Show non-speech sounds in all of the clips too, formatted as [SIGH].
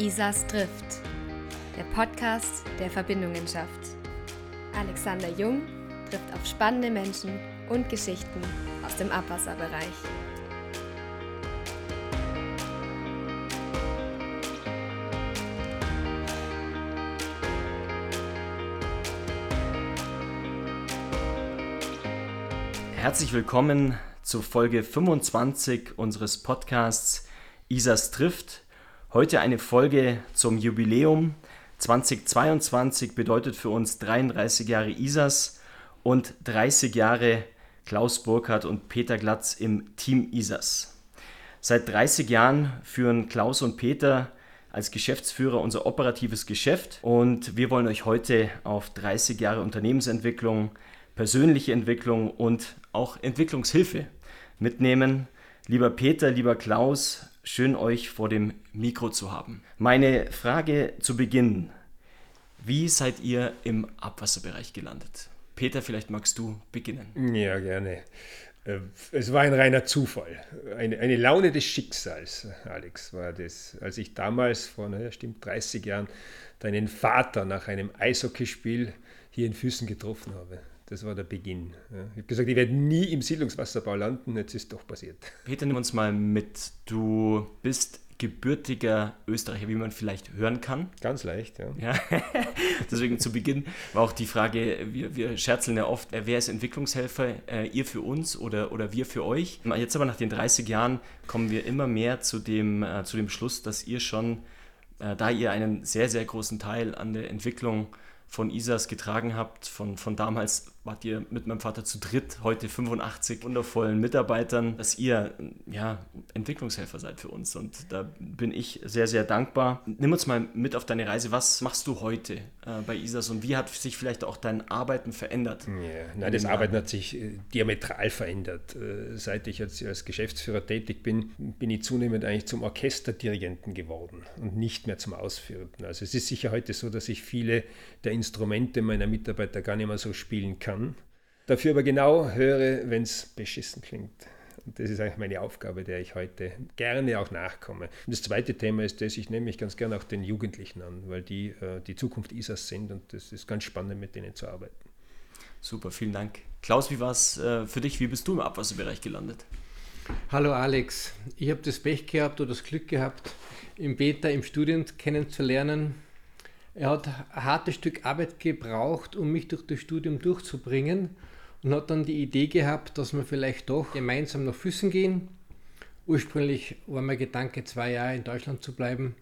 Isas trifft. Der Podcast, der Verbindungen schafft. Alexander Jung trifft auf spannende Menschen und Geschichten aus dem Abwasserbereich. Herzlich willkommen zur Folge 25 unseres Podcasts Isas trifft. Heute eine Folge zum Jubiläum. 2022 bedeutet für uns 33 Jahre Isas und 30 Jahre Klaus Burkhardt und Peter Glatz im Team Isas. Seit 30 Jahren führen Klaus und Peter als Geschäftsführer unser operatives Geschäft und wir wollen euch heute auf 30 Jahre Unternehmensentwicklung, persönliche Entwicklung und auch Entwicklungshilfe mitnehmen. Lieber Peter, lieber Klaus, schön euch vor dem Mikro zu haben. Meine Frage zu Beginn. Wie seid ihr im Abwasserbereich gelandet? Peter, vielleicht magst du beginnen. Ja, gerne. Äh, es war ein reiner Zufall. Eine, eine Laune des Schicksals, Alex, war das. Als ich damals vor, naja, stimmt 30 Jahren, deinen Vater nach einem Eishockeyspiel hier in Füßen getroffen habe. Das war der Beginn. Ja. Ich habe gesagt, ich werde nie im Siedlungswasserbau landen, jetzt ist es doch passiert. Peter, nimm uns mal mit. Du bist gebürtiger Österreicher, wie man vielleicht hören kann. Ganz leicht, ja. ja. [LAUGHS] Deswegen zu Beginn war auch die Frage, wir, wir scherzeln ja oft, wer ist Entwicklungshelfer, äh, ihr für uns oder, oder wir für euch. Jetzt aber nach den 30 Jahren kommen wir immer mehr zu dem, äh, zu dem Schluss, dass ihr schon, äh, da ihr einen sehr, sehr großen Teil an der Entwicklung von ISAS getragen habt, von, von damals wart ihr mit meinem Vater zu dritt, heute 85 wundervollen Mitarbeitern, dass ihr ja, Entwicklungshelfer seid für uns. Und da bin ich sehr, sehr dankbar. Nimm uns mal mit auf deine Reise. Was machst du heute äh, bei ISAS und wie hat sich vielleicht auch dein Arbeiten verändert? Ja, nein, das Arbeiten hat sich äh, diametral verändert. Äh, seit ich jetzt als Geschäftsführer tätig bin, bin ich zunehmend eigentlich zum Orchesterdirigenten geworden und nicht mehr zum Ausführenden. Also es ist sicher heute so, dass ich viele der Instrumente meiner Mitarbeiter gar nicht mehr so spielen kann kann. Dafür aber genau höre, wenn es beschissen klingt. Und das ist eigentlich meine Aufgabe, der ich heute gerne auch nachkomme. Und das zweite Thema ist das, ich nehme mich ganz gerne auch den Jugendlichen an, weil die äh, die Zukunft ISAs sind und das ist ganz spannend, mit denen zu arbeiten. Super, vielen Dank. Klaus, wie war es äh, für dich? Wie bist du im Abwasserbereich gelandet? Hallo Alex, ich habe das Pech gehabt oder das Glück gehabt, im Beta im Studium kennenzulernen er hat ein hartes Stück Arbeit gebraucht, um mich durch das Studium durchzubringen und hat dann die Idee gehabt, dass wir vielleicht doch gemeinsam nach Füssen gehen. Ursprünglich war mein Gedanke, zwei Jahre in Deutschland zu bleiben.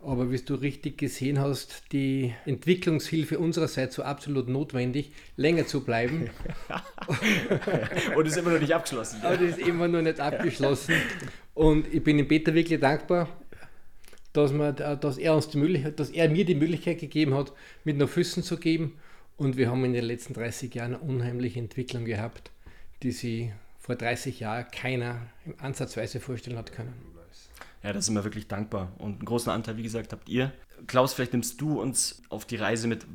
Aber wie du richtig gesehen hast, die Entwicklungshilfe unsererseits war absolut notwendig, länger zu bleiben. [LAUGHS] Und ist immer noch nicht abgeschlossen. Aber das ist immer noch nicht abgeschlossen. Und ich bin dem Peter wirklich dankbar dass, man, dass, er uns die Möglichkeit, dass er mir die Möglichkeit gegeben hat, mit nach Füssen zu geben. Und wir haben in den letzten 30 Jahren eine unheimliche Entwicklung gehabt, die sie vor 30 Jahren keiner ansatzweise vorstellen hat können. Ja, da sind wir wirklich dankbar. Und einen großen Anteil, wie gesagt, habt ihr. Klaus, vielleicht nimmst du uns auf die Reise mit.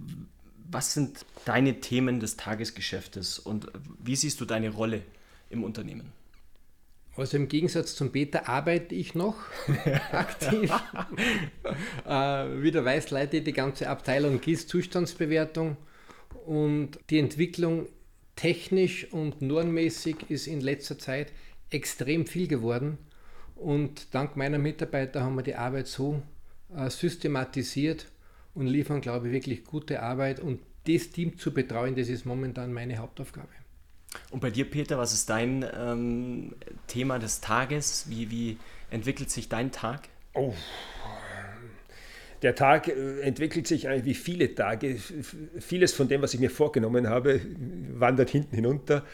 Was sind deine Themen des Tagesgeschäftes und wie siehst du deine Rolle im Unternehmen? Also im Gegensatz zum Beta arbeite ich noch [LAUGHS] aktiv. [LAUGHS] äh, wie du weißt, leite ich die ganze Abteilung GIS-Zustandsbewertung und die Entwicklung technisch und normmäßig ist in letzter Zeit extrem viel geworden. Und dank meiner Mitarbeiter haben wir die Arbeit so äh, systematisiert und liefern, glaube ich, wirklich gute Arbeit. Und das Team zu betreuen, das ist momentan meine Hauptaufgabe. Und bei dir, Peter, was ist dein ähm, Thema des Tages? Wie, wie entwickelt sich dein Tag? Oh. Der Tag äh, entwickelt sich eigentlich wie viele Tage. Vieles von dem, was ich mir vorgenommen habe, wandert hinten hinunter.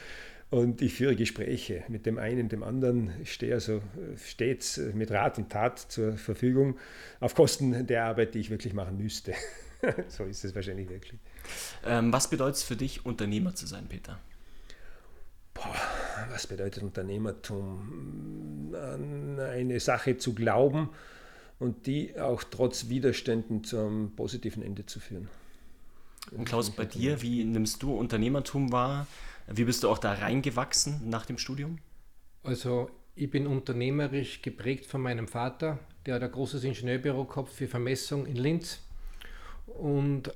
Und ich führe Gespräche mit dem einen, dem anderen, ich stehe also stets mit Rat und Tat zur Verfügung, auf Kosten der Arbeit, die ich wirklich machen müsste. [LAUGHS] so ist es wahrscheinlich wirklich. Ähm, was bedeutet es für dich, Unternehmer zu sein, Peter? Was bedeutet Unternehmertum? An eine Sache zu glauben und die auch trotz Widerständen zum positiven Ende zu führen. Und Klaus, bei dir, wie nimmst du Unternehmertum wahr? Wie bist du auch da reingewachsen nach dem Studium? Also Ich bin unternehmerisch geprägt von meinem Vater, der hat ein großes Ingenieurbüro gehabt für Vermessung in Linz. Und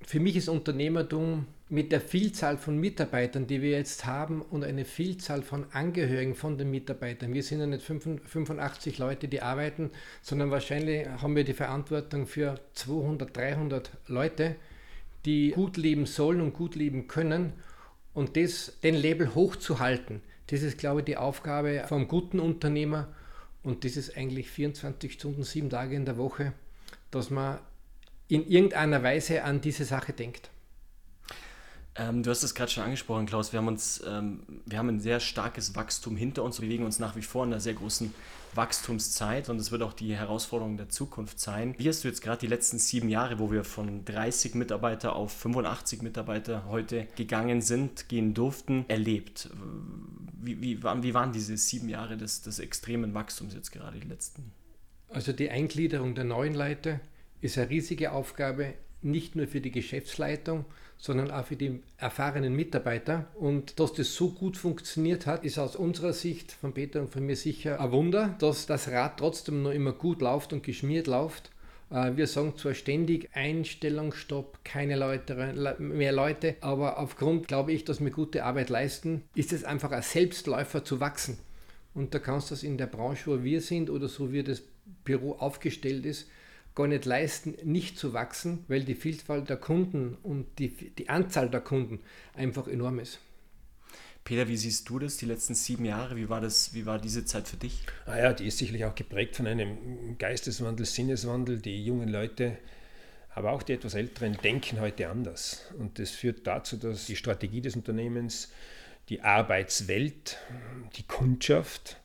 für mich ist Unternehmertum mit der Vielzahl von Mitarbeitern, die wir jetzt haben und eine Vielzahl von Angehörigen von den Mitarbeitern. Wir sind ja nicht 85 Leute, die arbeiten, sondern wahrscheinlich haben wir die Verantwortung für 200, 300 Leute, die gut leben sollen und gut leben können. Und das, den Label hochzuhalten, das ist, glaube ich, die Aufgabe vom guten Unternehmer. Und das ist eigentlich 24 Stunden, sieben Tage in der Woche, dass man in irgendeiner Weise an diese Sache denkt. Ähm, du hast es gerade schon angesprochen, Klaus. Wir haben uns, ähm, wir haben ein sehr starkes Wachstum hinter uns. Wir bewegen uns nach wie vor in einer sehr großen Wachstumszeit und es wird auch die Herausforderung der Zukunft sein. Wie hast du jetzt gerade die letzten sieben Jahre, wo wir von 30 Mitarbeiter auf 85 Mitarbeiter heute gegangen sind, gehen durften, erlebt? Wie, wie, wie waren diese sieben Jahre des, des extremen Wachstums jetzt gerade die letzten? Also die Eingliederung der neuen Leute ist eine riesige Aufgabe, nicht nur für die Geschäftsleitung, sondern auch für die erfahrenen Mitarbeiter. Und dass das so gut funktioniert hat, ist aus unserer Sicht von Peter und von mir sicher ein Wunder, dass das Rad trotzdem noch immer gut läuft und geschmiert läuft. Äh, wir sagen zwar ständig Einstellungsstopp, keine Leute, mehr Leute, aber aufgrund, glaube ich, dass wir gute Arbeit leisten, ist es einfach ein Selbstläufer zu wachsen. Und da kannst du das in der Branche, wo wir sind oder so wie das Büro aufgestellt ist, gar nicht leisten, nicht zu wachsen, weil die Vielfalt der Kunden und die, die Anzahl der Kunden einfach enorm ist. Peter, wie siehst du das, die letzten sieben Jahre? Wie war, das, wie war diese Zeit für dich? Ah ja, die ist sicherlich auch geprägt von einem Geisteswandel, Sinneswandel. Die jungen Leute, aber auch die etwas Älteren, denken heute anders. Und das führt dazu, dass die Strategie des Unternehmens, die Arbeitswelt, die Kundschaft,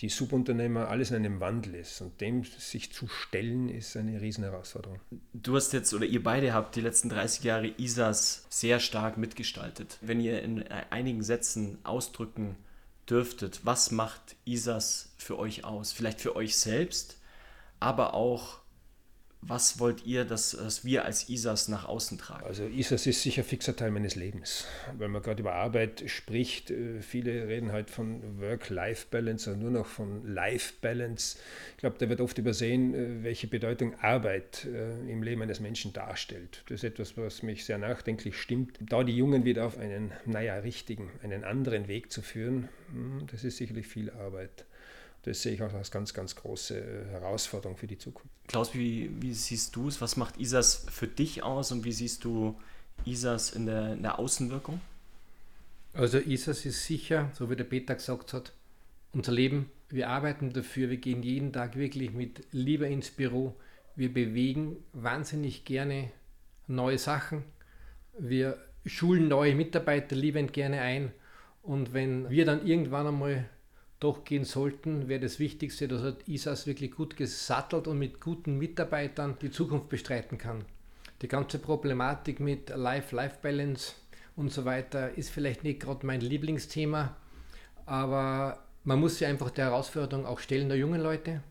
die Subunternehmer alles in einem Wandel ist. Und dem sich zu stellen, ist eine Riesenherausforderung. Du hast jetzt, oder ihr beide habt die letzten 30 Jahre ISAS sehr stark mitgestaltet. Wenn ihr in einigen Sätzen ausdrücken dürftet, was macht ISAS für euch aus? Vielleicht für euch selbst, aber auch was wollt ihr, dass, dass, wir als ISAS nach außen tragen? Also ISAS ist sicher ein fixer Teil meines Lebens. Wenn man gerade über Arbeit spricht, äh, viele reden halt von Work-Life-Balance oder nur noch von Life-Balance. Ich glaube, da wird oft übersehen, äh, welche Bedeutung Arbeit äh, im Leben eines Menschen darstellt. Das ist etwas, was mich sehr nachdenklich stimmt. Da die Jungen wieder auf einen, naja, richtigen, einen anderen Weg zu führen, hm, das ist sicherlich viel Arbeit das sehe ich auch als ganz, ganz große äh, Herausforderung für die Zukunft. Klaus, wie, wie siehst du es? Was macht ISAS für dich aus und wie siehst du ISAS in der, in der Außenwirkung? Also ISAS ist sicher, so wie der Peter gesagt hat, unser Leben. Wir arbeiten dafür, wir gehen jeden Tag wirklich mit Liebe ins Büro. Wir bewegen wahnsinnig gerne neue Sachen. Wir schulen neue Mitarbeiter liebend gerne ein. Und wenn wir dann irgendwann einmal doch gehen sollten, wäre das Wichtigste, dass er ISAS wirklich gut gesattelt und mit guten Mitarbeitern die Zukunft bestreiten kann. Die ganze Problematik mit Life-Life-Balance und so weiter ist vielleicht nicht gerade mein Lieblingsthema, aber man muss sich einfach der Herausforderung auch stellen der jungen Leute.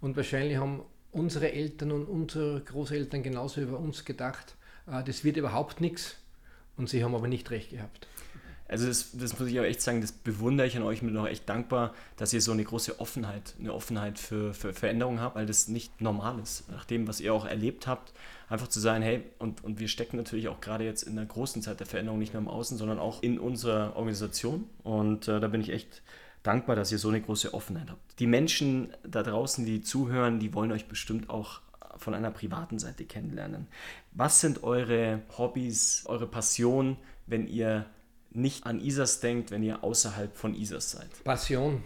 Und wahrscheinlich haben unsere Eltern und unsere Großeltern genauso über uns gedacht, äh, das wird überhaupt nichts. Und sie haben aber nicht recht gehabt. Also das, das, muss ich auch echt sagen, das bewundere ich an euch, bin auch echt dankbar, dass ihr so eine große Offenheit, eine Offenheit für, für Veränderungen habt, weil das nicht normal ist. Nach dem, was ihr auch erlebt habt, einfach zu sagen, hey, und, und wir stecken natürlich auch gerade jetzt in der großen Zeit der Veränderung nicht nur im Außen, sondern auch in unserer Organisation. Und äh, da bin ich echt dankbar, dass ihr so eine große Offenheit habt. Die Menschen da draußen, die zuhören, die wollen euch bestimmt auch von einer privaten Seite kennenlernen. Was sind eure Hobbys, eure Passionen, wenn ihr nicht an ISAS denkt, wenn ihr außerhalb von ISAS seid? Passion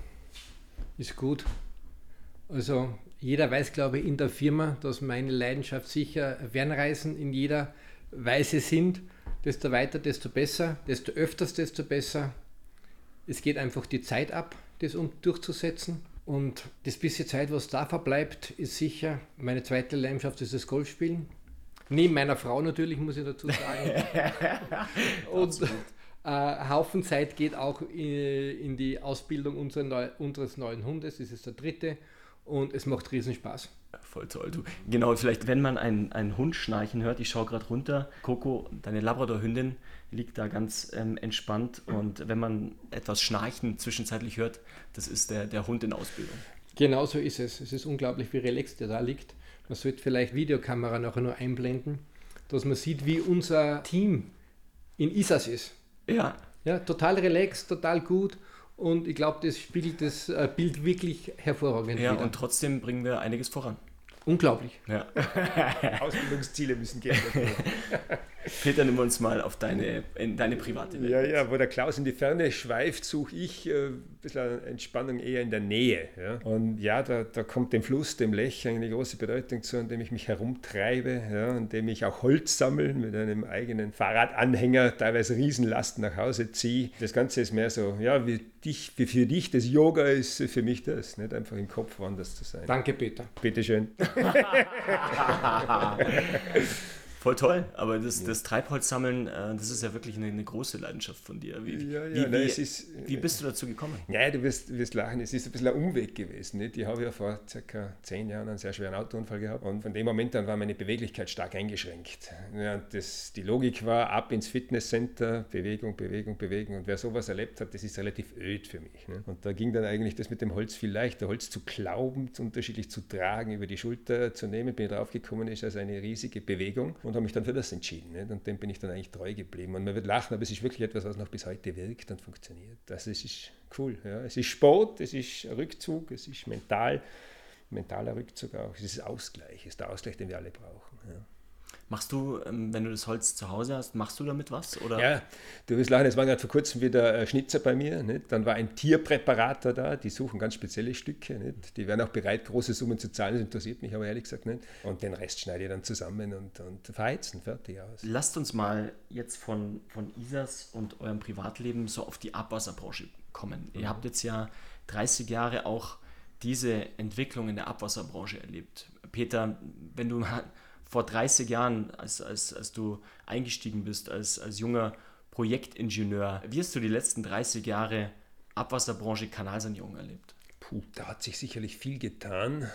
ist gut. Also jeder weiß, glaube ich, in der Firma, dass meine Leidenschaft sicher Fernreisen in jeder Weise sind. Desto weiter, desto besser, desto öfters, desto besser. Es geht einfach die Zeit ab, das durchzusetzen. Und das bisschen Zeit, was da verbleibt, ist sicher, meine zweite Leidenschaft ist das Golfspielen. Neben meiner Frau natürlich, muss ich dazu sagen. [LAUGHS] und, äh, Haufen Zeit geht auch in, in die Ausbildung unserer Neu unseres neuen Hundes, das ist der dritte. und es macht riesen Spaß. Voll toll. Du, genau, vielleicht, wenn man einen, einen Hund schnarchen hört, ich schaue gerade runter, Coco, deine Labrador-Hündin, liegt da ganz ähm, entspannt und wenn man etwas Schnarchen zwischenzeitlich hört, das ist der, der Hund in Ausbildung. Genau so ist es. Es ist unglaublich, wie relaxed der da liegt. Man sollte vielleicht Videokamera nachher nur einblenden, dass man sieht, wie unser Team in Isas ist. Ja. Ja, total relaxed, total gut und ich glaube, das spiegelt das äh, Bild wirklich hervorragend Ja, wieder. und trotzdem bringen wir einiges voran. Unglaublich. Ja. [LAUGHS] Ausbildungsziele müssen geändert werden. [LAUGHS] Peter, nimm uns mal auf deine, in deine private Welt. Ja, ja, wo der Klaus in die Ferne schweift, suche ich äh, ein bisschen Entspannung eher in der Nähe. Ja? Und ja, da, da kommt dem Fluss, dem Lech eine große Bedeutung zu, indem ich mich herumtreibe, ja? indem ich auch Holz sammle, mit einem eigenen Fahrradanhänger, teilweise Riesenlasten nach Hause ziehe. Das Ganze ist mehr so, ja, wie, dich, wie für dich das Yoga ist, für mich das, nicht einfach im Kopf woanders zu sein. Danke, Peter. Bitteschön. [LAUGHS] Voll toll, aber das, das Treibholzsammeln, äh, das ist ja wirklich eine, eine große Leidenschaft von dir. Wie, ja, ja, wie, nein, wie, ist, wie, bist du dazu gekommen? Ja, du wirst, wirst lachen, es ist ein bisschen ein Umweg gewesen. Nicht? Ich habe ja vor circa zehn Jahren einen sehr schweren Autounfall gehabt und von dem Moment an war meine Beweglichkeit stark eingeschränkt. Ja, das, die Logik war ab ins Fitnesscenter, Bewegung, Bewegung, Bewegung und wer sowas erlebt hat, das ist relativ öd für mich. Ne? Und da ging dann eigentlich das mit dem Holz viel leichter, Holz zu glauben, unterschiedlich zu tragen, über die Schulter zu nehmen, bin ich draufgekommen, ist also eine riesige Bewegung und habe mich dann für das entschieden. Nicht? Und dem bin ich dann eigentlich treu geblieben. Und man wird lachen, aber es ist wirklich etwas, was noch bis heute wirkt und funktioniert. Das ist, ist cool. Ja. Es ist Sport, es ist Rückzug, es ist mental, mentaler Rückzug auch. Es ist Ausgleich, es ist der Ausgleich, den wir alle brauchen. Ja. Machst du, ähm, wenn du das Holz zu Hause hast, machst du damit was? Oder? Ja, du wirst lachen, es war gerade vor kurzem wieder Schnitzer bei mir. Nicht? Dann war ein Tierpräparator da, die suchen ganz spezielle Stücke. Nicht? Die wären auch bereit, große Summen zu zahlen, das interessiert mich aber ehrlich gesagt nicht. Und den Rest schneide ich dann zusammen und, und verheizen, fertig aus. Lasst uns mal jetzt von, von Isas und eurem Privatleben so auf die Abwasserbranche kommen. Mhm. Ihr habt jetzt ja 30 Jahre auch diese Entwicklung in der Abwasserbranche erlebt. Peter, wenn du mal vor 30 Jahren, als, als, als du eingestiegen bist als, als junger Projektingenieur, wie hast du die letzten 30 Jahre Abwasserbranche Kanalsanierung erlebt? Puh, da hat sich sicherlich viel getan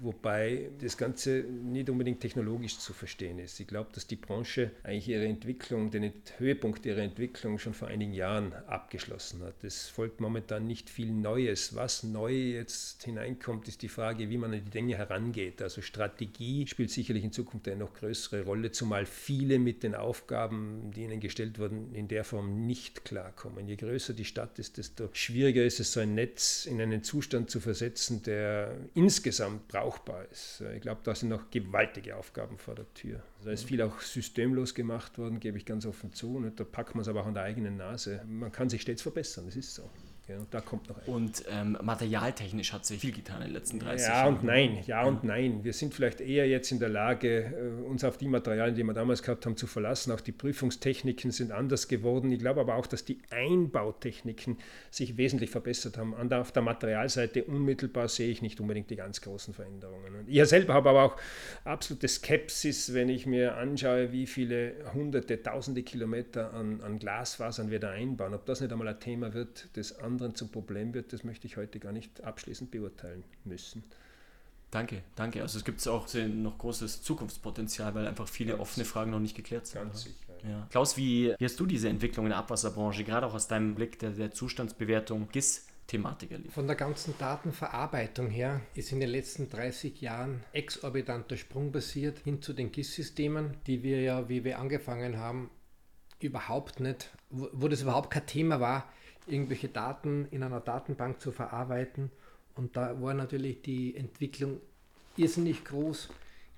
wobei das Ganze nicht unbedingt technologisch zu verstehen ist. Ich glaube, dass die Branche eigentlich ihre Entwicklung, den Höhepunkt ihrer Entwicklung schon vor einigen Jahren abgeschlossen hat. Es folgt momentan nicht viel Neues. Was neu jetzt hineinkommt, ist die Frage, wie man an die Dinge herangeht. Also Strategie spielt sicherlich in Zukunft eine noch größere Rolle, zumal viele mit den Aufgaben, die ihnen gestellt wurden, in der Form nicht klarkommen. Je größer die Stadt ist, desto schwieriger ist es, so ein Netz in einen Zustand zu versetzen, der insgesamt brauchbar ist. Ich glaube, da sind noch gewaltige Aufgaben vor der Tür. Da ist viel auch systemlos gemacht worden, gebe ich ganz offen zu. Und da packt man es aber auch an der eigenen Nase. Man kann sich stets verbessern, das ist so. Da kommt noch ein. Und ähm, materialtechnisch hat sich viel getan in den letzten 30 ja Jahren. Ja und nein, ja, und nein. Wir sind vielleicht eher jetzt in der Lage, äh, uns auf die Materialien, die wir damals gehabt haben, zu verlassen. Auch die Prüfungstechniken sind anders geworden. Ich glaube aber auch, dass die Einbautechniken sich wesentlich verbessert haben. Der, auf der Materialseite unmittelbar sehe ich nicht unbedingt die ganz großen Veränderungen. Und ich selber habe aber auch absolute Skepsis, wenn ich mir anschaue, wie viele hunderte, tausende Kilometer an, an Glasfasern wir da einbauen. Ob das nicht einmal ein Thema wird, das andere anderen zum Problem wird, das möchte ich heute gar nicht abschließend beurteilen müssen. Danke, danke. Also es gibt auch noch großes Zukunftspotenzial, weil einfach viele ganz offene Fragen noch nicht geklärt sind. Ganz sicher. Ja. Klaus, wie, wie, hast du diese Entwicklung in der Abwasserbranche, gerade auch aus deinem Blick der, der Zustandsbewertung GIS Thematik erlebt? Von der ganzen Datenverarbeitung her ist in den letzten 30 Jahren exorbitanter Sprung passiert hin zu den GIS-Systemen, die wir ja, wie wir angefangen haben, überhaupt nicht, wo, wo das überhaupt kein Thema war, irgendwelche Daten in einer Datenbank zu verarbeiten. Und da war natürlich die Entwicklung irrsinnig groß.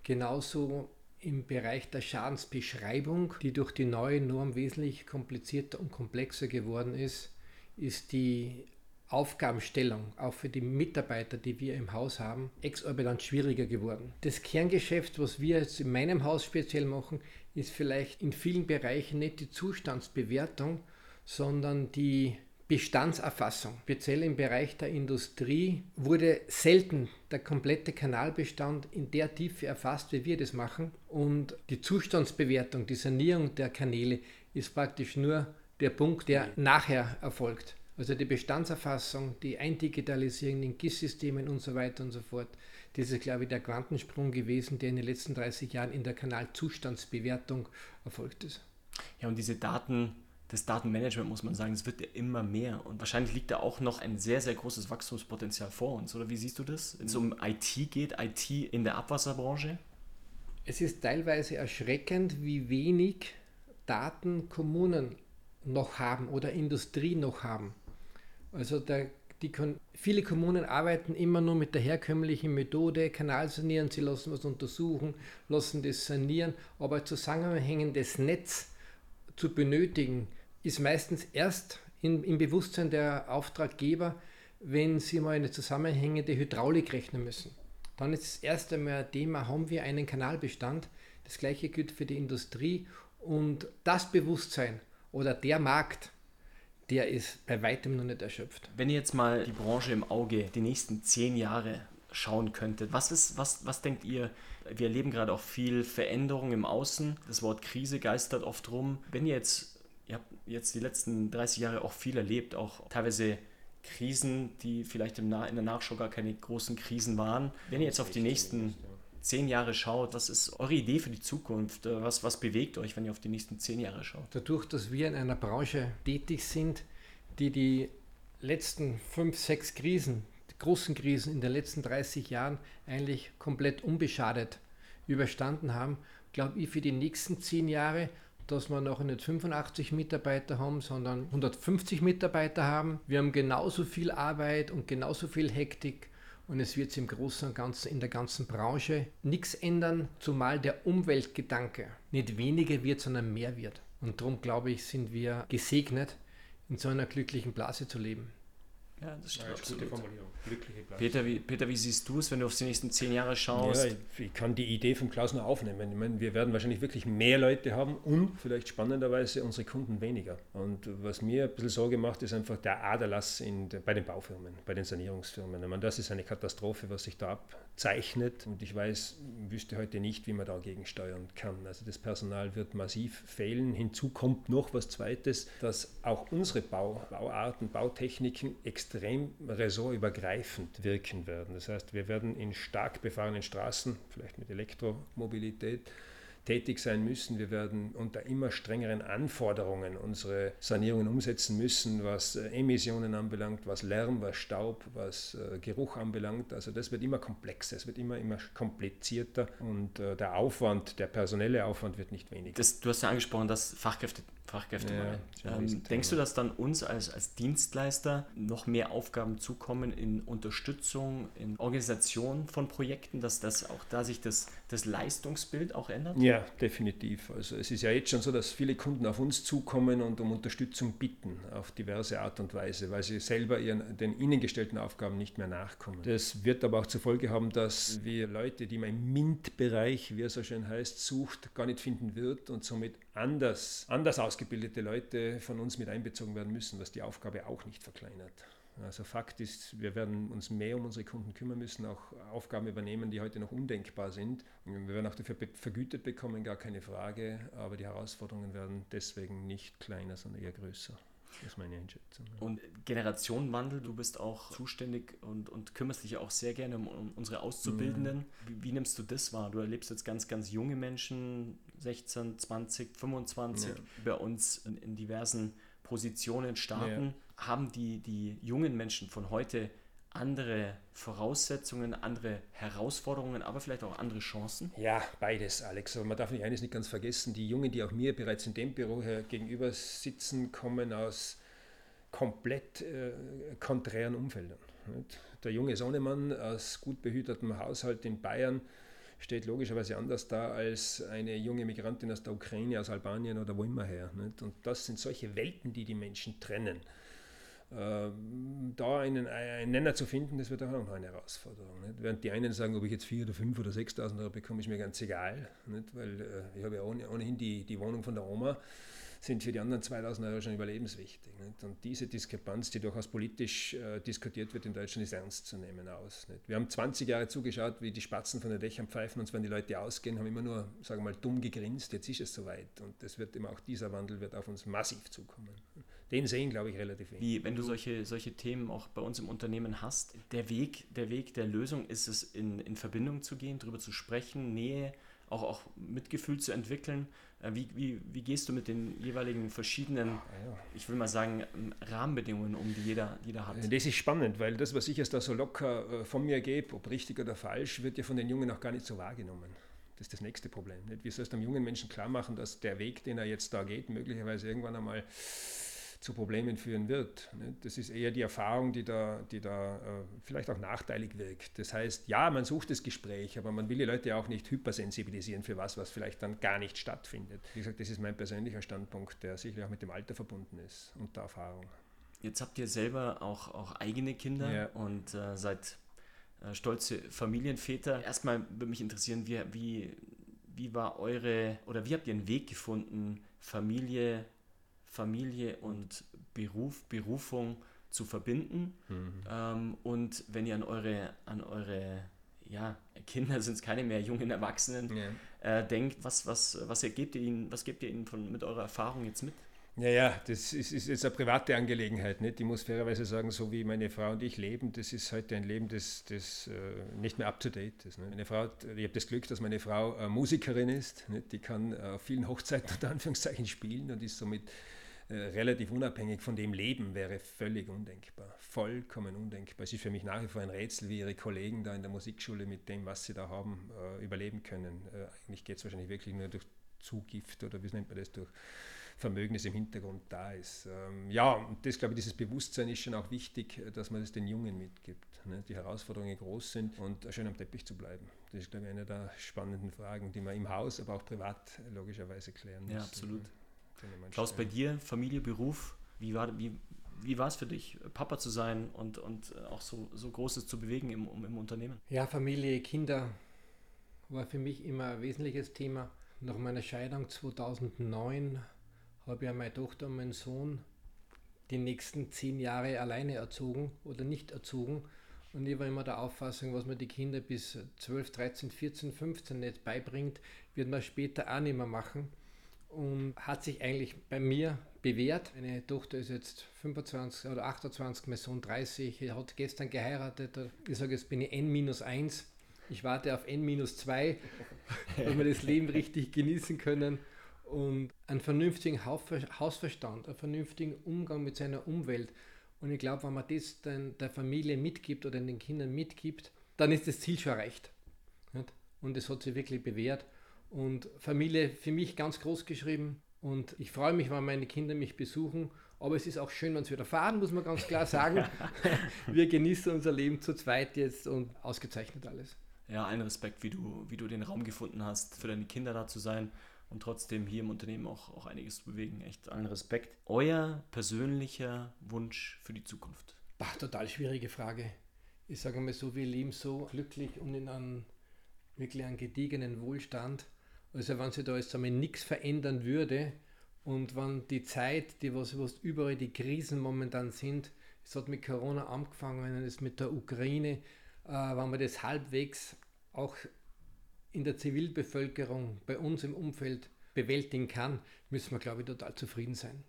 Genauso im Bereich der Schadensbeschreibung, die durch die neue Norm wesentlich komplizierter und komplexer geworden ist, ist die Aufgabenstellung, auch für die Mitarbeiter, die wir im Haus haben, exorbitant schwieriger geworden. Das Kerngeschäft, was wir jetzt in meinem Haus speziell machen, ist vielleicht in vielen Bereichen nicht die Zustandsbewertung, sondern die Bestandserfassung, speziell im Bereich der Industrie, wurde selten der komplette Kanalbestand in der Tiefe erfasst, wie wir das machen. Und die Zustandsbewertung, die Sanierung der Kanäle ist praktisch nur der Punkt, der nachher erfolgt. Also die Bestandserfassung, die Eindigitalisierung in GIS-Systemen und so weiter und so fort. Das ist, glaube ich, der Quantensprung gewesen, der in den letzten 30 Jahren in der Kanalzustandsbewertung erfolgt ist. Ja, und diese Daten, das Datenmanagement, muss man sagen, es wird ja immer mehr. Und wahrscheinlich liegt da auch noch ein sehr, sehr großes Wachstumspotenzial vor uns. Oder wie siehst du das? Wenn es um IT geht, IT in der Abwasserbranche? Es ist teilweise erschreckend, wie wenig Daten Kommunen noch haben oder Industrie noch haben. Also der, die, viele Kommunen arbeiten immer nur mit der herkömmlichen Methode, Kanal sanieren, sie lassen was untersuchen, lassen das sanieren, aber ein zusammenhängendes Netz zu benötigen, ist meistens erst in, im Bewusstsein der Auftraggeber, wenn sie mal eine zusammenhängende Hydraulik rechnen müssen. Dann ist das erste Mal Thema, haben wir einen Kanalbestand. Das gleiche gilt für die Industrie und das Bewusstsein oder der Markt, der ist bei weitem noch nicht erschöpft. Wenn ihr jetzt mal die Branche im Auge die nächsten zehn Jahre schauen könntet, was, ist, was, was denkt ihr? Wir erleben gerade auch viel Veränderung im Außen. Das Wort Krise geistert oft rum. Wenn ihr jetzt, ihr habt jetzt die letzten 30 Jahre auch viel erlebt, auch teilweise Krisen, die vielleicht im in der Nachschau gar keine großen Krisen waren. Wenn ihr jetzt auf die nächsten zehn Jahre schaut, was ist eure Idee für die Zukunft? Äh, was, was bewegt euch, wenn ihr auf die nächsten zehn Jahre schaut? Dadurch, dass wir in einer Branche tätig sind, die die letzten fünf, sechs Krisen, die großen Krisen in den letzten 30 Jahren eigentlich komplett unbeschadet überstanden haben, glaube ich, für die nächsten zehn Jahre dass wir noch nicht 85 Mitarbeiter haben, sondern 150 Mitarbeiter haben. Wir haben genauso viel Arbeit und genauso viel Hektik und es wird sich im Großen und Ganzen in der ganzen Branche nichts ändern, zumal der Umweltgedanke nicht weniger wird, sondern mehr wird. Und darum glaube ich, sind wir gesegnet, in so einer glücklichen Blase zu leben. Ja, das stimmt. Ja, absolut. Gute Formulierung. Glückliche. Peter wie, Peter, wie siehst du es, wenn du auf die nächsten zehn Jahre schaust? Ja, ich, ich kann die Idee von Klaus nur aufnehmen. Ich meine, wir werden wahrscheinlich wirklich mehr Leute haben und vielleicht spannenderweise unsere Kunden weniger. Und was mir ein bisschen Sorge macht, ist einfach der Aderlass in, bei den Baufirmen, bei den Sanierungsfirmen. Ich meine, das ist eine Katastrophe, was sich da abzeichnet. Und ich weiß, wüsste heute nicht, wie man dagegen steuern kann. Also das Personal wird massiv fehlen. Hinzu kommt noch was Zweites, dass auch unsere Bau, Bauarten, Bautechniken extrem ressortübergreifend wirken werden. Das heißt, wir werden in stark befahrenen Straßen, vielleicht mit Elektromobilität, tätig sein müssen. Wir werden unter immer strengeren Anforderungen unsere Sanierungen umsetzen müssen, was äh, Emissionen anbelangt, was Lärm, was Staub, was äh, Geruch anbelangt. Also das wird immer komplexer, es wird immer, immer komplizierter und äh, der Aufwand, der personelle Aufwand wird nicht weniger. Das, du hast ja angesprochen, dass Fachkräfte Fachkräfte ja, ähm, denkst du, dass dann uns als, als Dienstleister noch mehr Aufgaben zukommen in Unterstützung, in Organisation von Projekten, dass das auch da sich das, das Leistungsbild auch ändert? Ja, definitiv. Also es ist ja jetzt schon so, dass viele Kunden auf uns zukommen und um Unterstützung bitten auf diverse Art und Weise, weil sie selber ihren, den ihnen gestellten Aufgaben nicht mehr nachkommen. Das wird aber auch zur Folge haben, dass wir Leute, die man im MINT-Bereich, wie er so schön heißt, sucht, gar nicht finden wird und somit anders, anders ausgebildete Leute von uns mit einbezogen werden müssen, was die Aufgabe auch nicht verkleinert. Also Fakt ist, wir werden uns mehr um unsere Kunden kümmern müssen, auch Aufgaben übernehmen, die heute noch undenkbar sind. Wir werden auch dafür vergütet bekommen, gar keine Frage, aber die Herausforderungen werden deswegen nicht kleiner, sondern eher größer. Das ist meine Einschätzung. Und Generationenwandel, du bist auch zuständig und, und kümmerst dich auch sehr gerne um, um unsere Auszubildenden. Mhm. Wie, wie, nimmst du das wahr? Du erlebst jetzt ganz, ganz junge Menschen, 16, 20, 25, ja. bei uns in, in, diversen Positionen starten. Ja. Haben die, die jungen Menschen von heute andere Voraussetzungen, andere Herausforderungen, aber vielleicht auch andere Chancen? Ja, beides, Alex. Aber man darf nicht eines nicht ganz vergessen. Die Jungen, die auch mir bereits in dem Büro hier gegenüber sitzen, kommen aus komplett äh, konträren Umfeldern. Nicht? Der junge Sohnemann aus gut behütetem Haushalt in Bayern steht logischerweise anders da als eine junge Migrantin aus der Ukraine, aus Albanien oder wo immer her. Nicht? Und das sind solche Welten, die die Menschen trennen. Ähm, da einen, einen Nenner zu finden, das wird auch noch eine Herausforderung. Nicht? Während die einen sagen, ob ich jetzt 4.000 oder 5.000 oder 6.000 Euro bekomme, ist mir ganz egal, nicht? weil äh, ich habe ja ohnehin die, die Wohnung von der Oma sind für die anderen 2000 Euro schon überlebenswichtig. Nicht? Und diese Diskrepanz, die durchaus politisch äh, diskutiert wird in Deutschland, ist ernst zu nehmen aus. Nicht? Wir haben 20 Jahre zugeschaut, wie die Spatzen von den Dächern pfeifen, und wenn die Leute ausgehen, haben immer nur, sagen wir mal, dumm gegrinst, jetzt ist es soweit. Und das wird immer auch dieser Wandel wird auf uns massiv zukommen. Den sehen, glaube ich, relativ wenig. Wie, wenn du solche, solche Themen auch bei uns im Unternehmen hast, der Weg der, Weg der Lösung ist es, in, in Verbindung zu gehen, darüber zu sprechen, Nähe, auch, auch Mitgefühl zu entwickeln. Äh, wie, wie, wie gehst du mit den jeweiligen verschiedenen, ich will mal sagen, Rahmenbedingungen um, die jeder, jeder hat? Das ist spannend, weil das, was ich jetzt da so locker äh, von mir gebe, ob richtig oder falsch, wird ja von den Jungen auch gar nicht so wahrgenommen. Das ist das nächste Problem. Wie sollst du einem jungen Menschen klar machen, dass der Weg, den er jetzt da geht, möglicherweise irgendwann einmal zu Problemen führen wird. Das ist eher die Erfahrung, die da, die da äh, vielleicht auch nachteilig wirkt. Das heißt, ja, man sucht das Gespräch, aber man will die Leute auch nicht hypersensibilisieren für was, was vielleicht dann gar nicht stattfindet. Wie gesagt, das ist mein persönlicher Standpunkt, der sicherlich auch mit dem Alter verbunden ist und der Erfahrung. Jetzt habt ihr selber auch, auch eigene Kinder ja. und äh, seid äh, stolze Familienväter. Erstmal würde mich interessieren, wie, wie, wie war eure oder wie habt ihr einen Weg gefunden, Familie Familie und Beruf, Berufung zu verbinden. Mhm. Ähm, und wenn ihr an eure, an eure ja, Kinder [LAUGHS] sind es keine mehr jungen Erwachsenen, ja. äh, denkt, was, was, was, gebt ihr ihnen, was gebt ihr ihnen von, mit eurer Erfahrung jetzt mit? Ja, ja, das ist, ist jetzt eine private Angelegenheit. Nicht? Ich muss fairerweise sagen, so wie meine Frau und ich leben, das ist heute ein Leben, das, das äh, nicht mehr up-to-date ist. Nicht? Meine Frau, ich habe das Glück, dass meine Frau äh, Musikerin ist. Nicht? Die kann auf vielen Hochzeiten [LAUGHS] unter Anführungszeichen spielen und ist somit äh, relativ unabhängig von dem Leben wäre völlig undenkbar. Vollkommen undenkbar. Es ist für mich nach wie vor ein Rätsel, wie ihre Kollegen da in der Musikschule mit dem, was sie da haben, äh, überleben können. Äh, eigentlich geht es wahrscheinlich wirklich nur durch Zugift oder wie nennt man das, durch Vermögen, das im Hintergrund da ist. Ähm, ja, und das, glaube ich, dieses Bewusstsein ist schon auch wichtig, dass man das den Jungen mitgibt. Ne? Die Herausforderungen groß sind und schön am Teppich zu bleiben. Das ist, glaube ich, eine der spannenden Fragen, die man im Haus, aber auch privat logischerweise klären muss. Ja, absolut. Klaus, bei dir, Familie, Beruf, wie war, wie, wie war es für dich, Papa zu sein und, und auch so, so Großes zu bewegen im, im Unternehmen? Ja, Familie, Kinder war für mich immer ein wesentliches Thema. Nach meiner Scheidung 2009 habe ich ja meine Tochter und meinen Sohn die nächsten zehn Jahre alleine erzogen oder nicht erzogen. Und ich war immer der Auffassung, was man die Kinder bis 12, 13, 14, 15 nicht beibringt, wird man später auch nicht mehr machen und hat sich eigentlich bei mir bewährt. Meine Tochter ist jetzt 25 oder 28, mein Sohn 30, er hat gestern geheiratet. Ich sage, jetzt bin ich N-1. Ich warte auf N-2, [LAUGHS] damit wir das Leben richtig genießen können. Und einen vernünftigen Hausverstand, einen vernünftigen Umgang mit seiner Umwelt. Und ich glaube, wenn man das dann der Familie mitgibt oder den Kindern mitgibt, dann ist das Ziel schon erreicht. Und es hat sich wirklich bewährt. Und Familie für mich ganz groß geschrieben. Und ich freue mich, wenn meine Kinder mich besuchen. Aber es ist auch schön, wenn sie wieder fahren, muss man ganz klar sagen. [LAUGHS] Wir genießen unser Leben zu zweit jetzt und ausgezeichnet alles. Ja, allen Respekt, wie du, wie du den Raum gefunden hast, für deine Kinder da zu sein und trotzdem hier im Unternehmen auch, auch einiges zu bewegen. Echt allen Respekt. Euer persönlicher Wunsch für die Zukunft? Ach, total schwierige Frage. Ich sage mal so, wir leben so glücklich und in einem wirklich einen gediegenen Wohlstand also wenn sich da jetzt einmal nichts verändern würde und wenn die Zeit, die was, was überall die Krisen momentan sind, es hat mit Corona angefangen, es mit der Ukraine, äh, wenn man das halbwegs auch in der Zivilbevölkerung bei uns im Umfeld bewältigen kann, müssen wir, glaube ich, total zufrieden sein.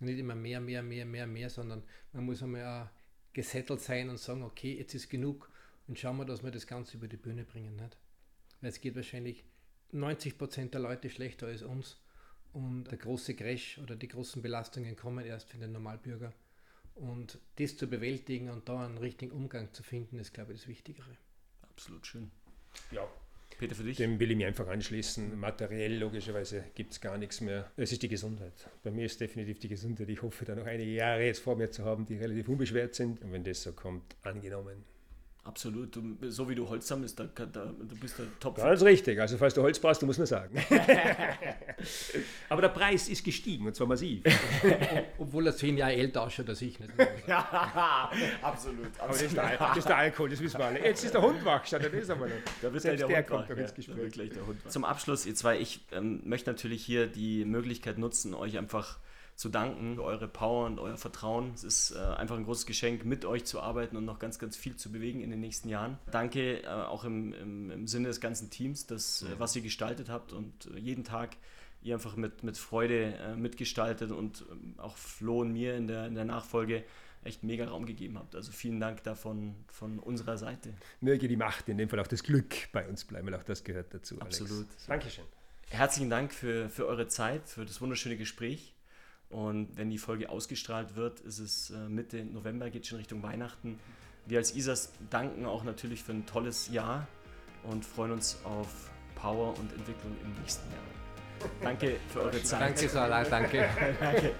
Nicht immer mehr, mehr, mehr, mehr, mehr, sondern man muss einmal gesettelt sein und sagen, okay, jetzt ist genug und schauen wir, dass wir das Ganze über die Bühne bringen. Nicht? Weil es geht wahrscheinlich 90 Prozent der Leute schlechter als uns. Und der große Crash oder die großen Belastungen kommen erst für den Normalbürger. Und das zu bewältigen und da einen richtigen Umgang zu finden, ist, glaube ich, das Wichtigere. Absolut schön. Ja. Peter, für dich? Dem will ich mich einfach anschließen. Materiell, logischerweise, gibt es gar nichts mehr. Es ist die Gesundheit. Bei mir ist definitiv die Gesundheit. Ich hoffe, da noch einige Jahre jetzt vor mir zu haben, die relativ unbeschwert sind. Und wenn das so kommt, angenommen. Absolut. Du, so wie du Holz sammelst, da, da, du bist der Top. Ganz richtig. Also falls du Holz brauchst, du musst nur sagen. [LAUGHS] Aber der Preis ist gestiegen und zwar massiv. [LAUGHS] Obwohl er zehn Jahre älter ausschaut als ich. Nicht? [LAUGHS] ja, absolut. absolut. Aber das ist, der, das ist, der, Alkohol, das wissen wir alle. Jetzt ist der Hund wach, schau dir das einmal an. Da wird Selbst der, der kommt doch ins Gespräch. Zum Abschluss, ihr zwei, ich ähm, möchte natürlich hier die Möglichkeit nutzen, euch einfach zu danken für eure Power und euer Vertrauen. Es ist äh, einfach ein großes Geschenk, mit euch zu arbeiten und noch ganz, ganz viel zu bewegen in den nächsten Jahren. Danke äh, auch im, im, im, Sinne des ganzen Teams, das, äh, was ihr gestaltet habt und jeden Tag ihr einfach mit, mit Freude äh, mitgestaltet und ähm, auch Flo und mir in der, in der Nachfolge echt mega Raum gegeben habt. Also vielen Dank davon von unserer Seite. Möge die Macht, in dem Fall auch das Glück bei uns bleiben, weil auch das gehört dazu. Absolut. Alex. Dankeschön. Herzlichen Dank für, für eure Zeit, für das wunderschöne Gespräch. Und wenn die Folge ausgestrahlt wird, ist es äh, Mitte November, geht schon Richtung Weihnachten. Wir als ISAS danken auch natürlich für ein tolles Jahr und freuen uns auf Power und Entwicklung im nächsten Jahr. Danke für eure Zeit. Danke, Sarah, [LAUGHS] danke. danke.